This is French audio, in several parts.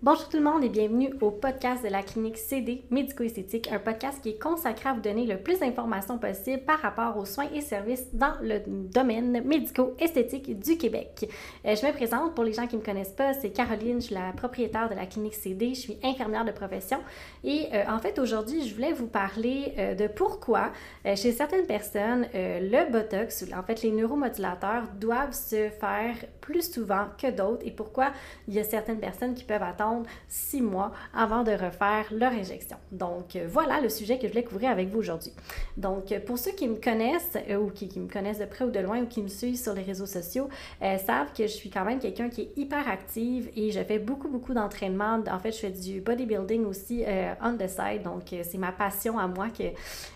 Bonjour tout le monde et bienvenue au podcast de la clinique CD Médico-Esthétique, un podcast qui est consacré à vous donner le plus d'informations possible par rapport aux soins et services dans le domaine médico-esthétique du Québec. Euh, je me présente, pour les gens qui ne me connaissent pas, c'est Caroline, je suis la propriétaire de la clinique CD, je suis infirmière de profession et euh, en fait aujourd'hui je voulais vous parler euh, de pourquoi chez certaines personnes le Botox, en fait les neuromodulateurs doivent se faire plus souvent que d'autres et pourquoi il y a certaines personnes qui peuvent attendre six mois avant de refaire leur injection. Donc euh, voilà le sujet que je voulais couvrir avec vous aujourd'hui. Donc euh, pour ceux qui me connaissent euh, ou qui, me connaissent de près ou de loin ou qui me suivent sur les réseaux sociaux, savent que je suis quand même quelqu'un qui est hyper active et je fais beaucoup beaucoup d'entraînement. En fait, je fais du bodybuilding aussi on the side. Donc c'est ma passion à moi que,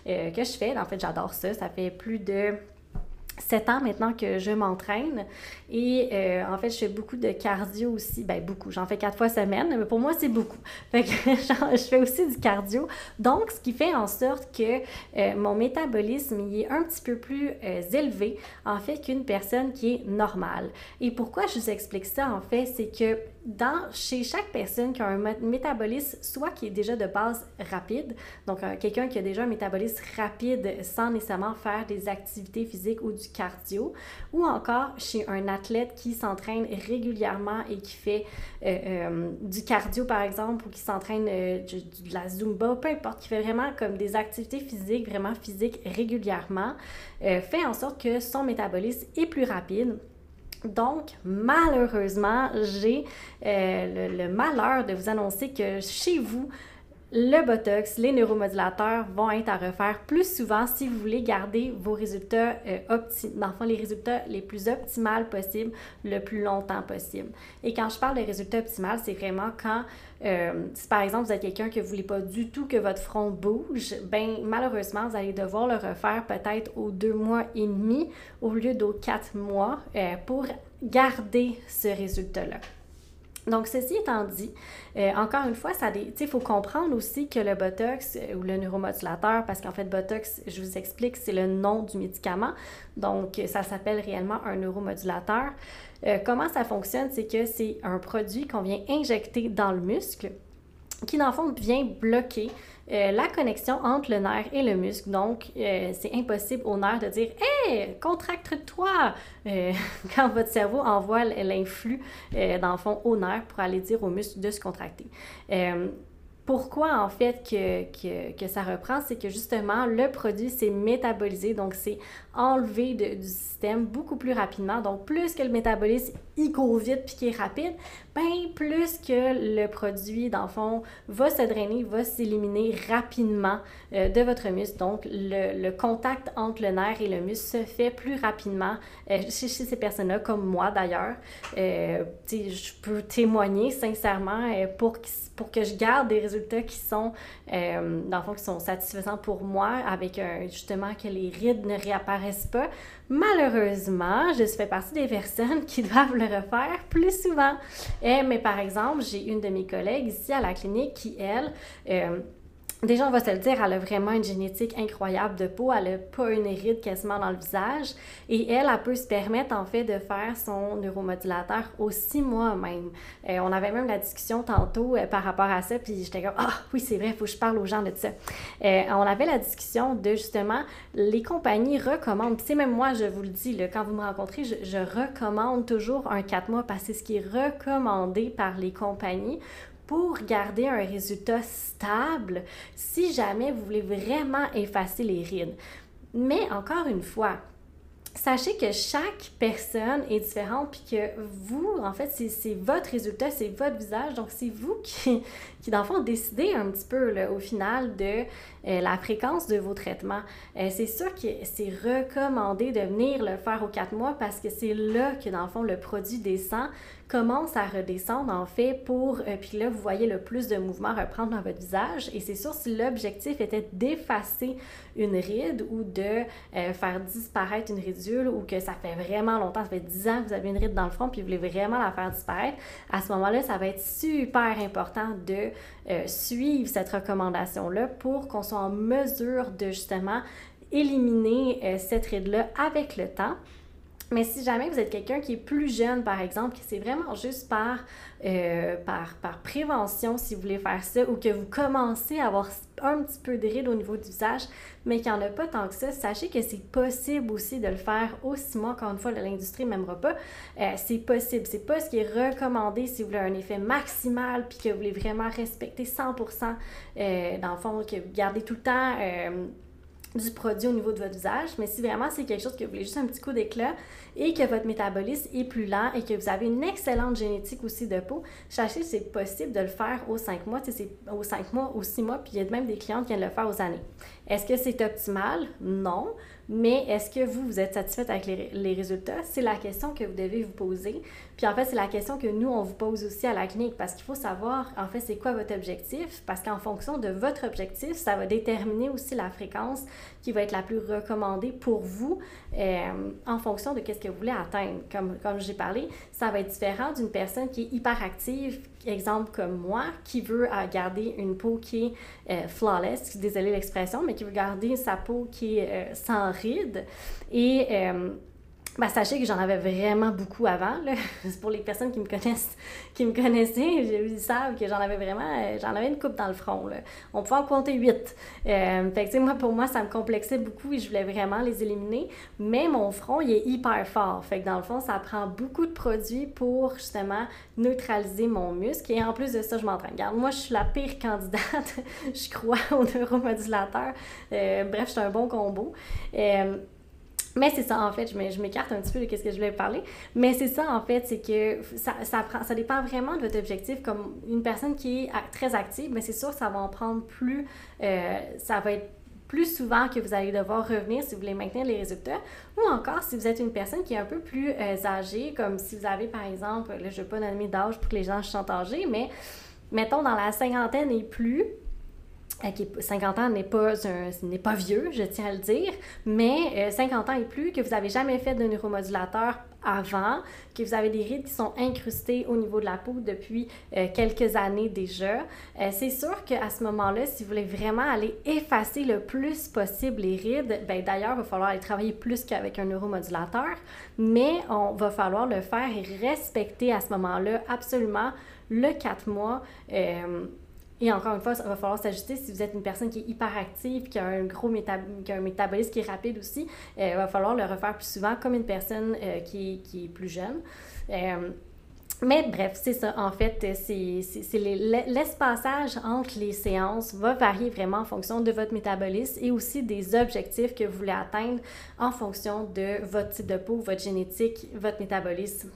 que je fais. En fait, j'adore ça. Ça fait plus de sept ans maintenant que je m'entraîne. Et euh, en fait je fais beaucoup de cardio aussi. Ben beaucoup. J'en fais quatre fois semaine mais pour moi c'est beaucoup. Fait que je fais aussi du cardio. Donc ce qui fait en sorte que euh, mon métabolisme il est un petit peu plus euh, élevé en fait qu'une personne qui est normale. Et pourquoi je vous explique ça en fait c'est que dans, chez chaque personne qui a un métabolisme, soit qui est déjà de base rapide, donc euh, quelqu'un qui a déjà un métabolisme rapide sans nécessairement faire des activités physiques ou du cardio, ou encore chez un athlète qui s'entraîne régulièrement et qui fait euh, euh, du cardio par exemple, ou qui s'entraîne de la zumba, peu importe, qui fait vraiment comme des activités physiques, vraiment physiques régulièrement, fait en sorte que son métabolisme est plus rapide donc, malheureusement, j'ai euh, le, malheur de vous annoncer que chez vous, le Botox, les neuromodulateurs vont être à refaire plus souvent si vous voulez garder vos résultats euh, dans les résultats les plus optimales possibles le plus longtemps possible. Et quand je parle de résultats optimales, c'est vraiment quand, euh, si par exemple vous êtes quelqu'un que vous ne voulez pas du tout que votre front bouge, ben malheureusement vous allez devoir le refaire peut-être aux deux mois et demi au lieu d'aux quatre mois euh, pour garder ce résultat-là. Donc, ceci étant dit, euh, encore une fois, il faut comprendre aussi que le Botox euh, ou le neuromodulateur, parce qu'en fait, Botox, je vous explique, c'est le nom du médicament. Donc, ça s'appelle réellement un neuromodulateur. Euh, comment ça fonctionne? C'est que c'est un produit qu'on vient injecter dans le muscle qui, dans le fond, vient bloquer euh, la connexion entre le nerf et le muscle. Donc, euh, c'est impossible au nerf de dire Hé, contracte-toi euh, quand votre cerveau envoie l'influx, dans le fond, au nerf pour aller dire au muscle de se contracter pourquoi en fait que, que, ça reprend, c'est que justement le produit s'est métabolisé, donc c'est enlevé du système beaucoup plus rapidement. Donc plus que le métabolisme il court vite puis qu'il est rapide, ben plus que le produit dans le fond va se drainer, va s'éliminer rapidement euh, de votre muscle. Donc le, contact entre le nerf et le muscle se fait plus rapidement euh, chez, ces personnes-là, comme moi d'ailleurs. Euh, je peux témoigner sincèrement pour, pour que je garde des résultats résultats qui sont, euh, dans le fond, qui sont satisfaisants pour moi, avec justement que les rides ne réapparaissent pas. Malheureusement, je fais partie des personnes qui doivent le refaire plus souvent. Eh, mais par exemple, j'ai une de mes collègues ici à la clinique qui, elle, euh, Déjà, on va se le dire, elle a vraiment une génétique incroyable de peau. Elle n'a pas une ride quasiment dans le visage. Et elle, elle peut se permettre, en fait, de faire son neuromodulateur aux six mois même. Euh, on avait même la discussion tantôt euh, par rapport à ça. Puis j'étais comme, ah oui, c'est vrai, il faut que je parle aux gens de ça. Euh, on avait la discussion de justement, les compagnies recommandent. Tu sais, même moi, je vous le dis, là, quand vous me rencontrez, je, je recommande toujours un quatre mois parce que c'est ce qui est recommandé par les compagnies pour garder un résultat stable si jamais vous voulez vraiment effacer les rides. Mais encore une fois, sachez que chaque personne est différente, puis que vous, en fait, c'est votre résultat, c'est votre visage. Donc, c'est vous qui, qui, dans le fond, décidez un petit peu, au final, de euh, la fréquence de vos traitements. Euh, c'est sûr que c'est recommandé de venir le faire aux quatre mois parce que c'est là que, dans le fond, le produit descend commence à redescendre en fait pour, euh, puis là vous voyez le plus de mouvements reprendre dans votre visage. Et c'est sûr si l'objectif était d'effacer une ride ou de euh, faire disparaître une ridule ou que ça fait vraiment longtemps, ça fait 10 ans que vous avez une ride dans le front puis vous voulez vraiment la faire disparaître, à ce moment-là ça va être super important de euh, suivre cette recommandation-là pour qu'on soit en mesure de justement éliminer cette ride-là avec le temps Mais si jamais vous êtes quelqu'un qui est plus jeune, par exemple, que c'est vraiment juste par, euh, par, par prévention, si vous voulez faire ça, ou que vous commencez à avoir un petit peu de rides au niveau du visage, mais qu'il n'y en a pas tant que ça, sachez que c'est possible aussi de le faire aussi mois, encore une fois, l'industrie m'aimera pas. Euh, c'est possible. C'est pas ce qui est recommandé si vous voulez un effet maximal, puis que vous voulez vraiment respecter 100%, euh, dans le fond, que vous gardez tout le temps du produit au niveau de votre visage, mais si vraiment c'est quelque chose que vous voulez juste un petit coup d'éclat et que votre métabolisme est plus lent et que vous avez une excellente génétique aussi de peau, sachez que c'est possible de le faire aux 5 mois, c'est aux 5 mois, aux 6 mois, puis il y a même des clientes qui viennent le faire aux années. Est-ce que c'est optimal? Non. Mais est-ce que vous, vous êtes satisfaite avec les, résultats? C'est la question que vous devez vous poser. Puis en fait, c'est la question que nous, on vous pose aussi à la clinique parce qu'il faut savoir, en fait, c'est quoi votre objectif? Parce qu'en fonction de votre objectif, ça va déterminer aussi la fréquence qui va être la plus recommandée pour vous euh, en fonction de ce que vous voulez atteindre. Comme, comme j'ai parlé, ça va être différent d'une personne qui est hyperactive, exemple comme moi, qui veut euh, garder une peau qui est euh, flawless, désolé l'expression, mais qui veut garder sa peau qui est euh, sans rides. Et ben, sachez que j'en avais vraiment beaucoup avant. Pour les personnes qui me connaissent, qui me connaissaient, ils savent que j'en avais vraiment, euh, j'en avais une coupe dans le front. Là. On pouvait en compter huit. Euh, fait que, moi, pour moi, ça me complexait beaucoup et je voulais vraiment les éliminer. Mais mon front, il est hyper fort. Fait que dans le fond, ça prend beaucoup de produits pour justement neutraliser mon muscle. Et en plus de ça, je m'entraîne. Regarde, moi, je suis la pire candidate. je crois au neuromodulateur. Euh, bref, je suis un bon combo. Mais c'est ça, en fait, je m'écarte un petit peu de ce que je voulais parler. Mais c'est ça, en fait, c'est que ça, dépend vraiment de votre objectif. Comme une personne qui est très active, mais c'est sûr que ça va en prendre plus, euh, ça va être plus souvent que vous allez devoir revenir si vous voulez maintenir les résultats. Ou encore, si vous êtes une personne qui est un peu plus euh, âgée, comme si vous avez, par exemple, là, je ne vais pas nommer d'âge pour que les gens se âgés, mais mettons dans la cinquantaine et plus, 50 ans n'est pas, pas vieux, je tiens à le dire, mais 50 euh, ans et plus, que vous n'avez jamais fait de neuromodulateur avant, que vous avez des rides qui sont incrustées au niveau de la peau depuis euh, quelques années déjà. Euh, c'est sûr qu'à ce moment-là, si vous voulez vraiment aller effacer le plus possible les rides, ben d'ailleurs, il va falloir aller travailler plus qu'avec un neuromodulateur, mais on va falloir le faire et respecter à ce moment-là absolument le 4 mois. Et encore une fois, il va falloir s'ajuster si vous êtes une personne qui est hyperactive, qui a un gros qui a un métabolisme qui est rapide aussi. Euh, il va falloir le refaire plus souvent comme une personne euh, qui, qui, est plus jeune. Euh, mais bref, c'est ça. En fait, c'est entre les séances va varier vraiment en fonction de votre métabolisme et aussi des objectifs que vous voulez atteindre en fonction de votre type de peau, votre génétique, votre métabolisme,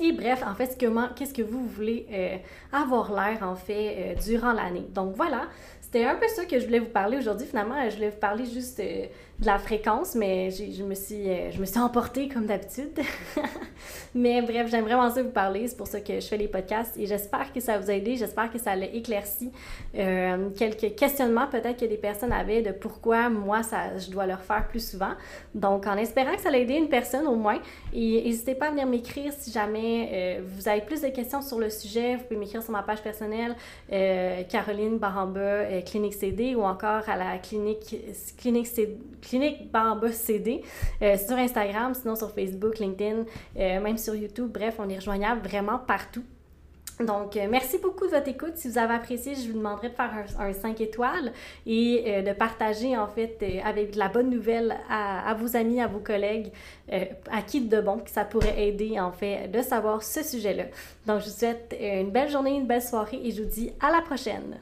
et bref, en fait, qu'est-ce que vous voulez euh, avoir l'air, en fait, euh, durant l'année. Donc voilà, c'était un peu ça que je voulais vous parler aujourd'hui. Finalement, je voulais vous parler juste euh, de la fréquence, mais je me, suis, euh, je me suis emportée comme d'habitude. mais bref, j'aime vraiment ça vous parler. C'est pour ça que je fais les podcasts et j'espère que ça vous a aidé. J'espère que ça l'a éclairci euh, quelques questionnements peut-être que des personnes avaient de pourquoi moi, ça, je dois le refaire plus souvent. Donc, en espérant que ça l'a aidé une personne au moins. Et n'hésitez pas à venir m'écrire si jamais vous avez plus de questions sur le sujet. Vous pouvez m'écrire sur ma page personnelle, Caroline Baramba euh, clinique CD ou encore à la clinique, clinique, clinique Bamba CD euh, sur Instagram, sinon sur Facebook, LinkedIn, euh, même sur YouTube. Bref, on est rejoignable vraiment partout. Donc, merci beaucoup de votre écoute. Si vous avez apprécié, je vous demanderai de faire un, 5 étoiles et de partager en fait avec la bonne nouvelle à, à, vos amis, à vos collègues, à qui de bon, que ça pourrait aider en fait de savoir ce sujet-là. Donc, je vous souhaite une belle journée, une belle soirée et je vous dis à la prochaine.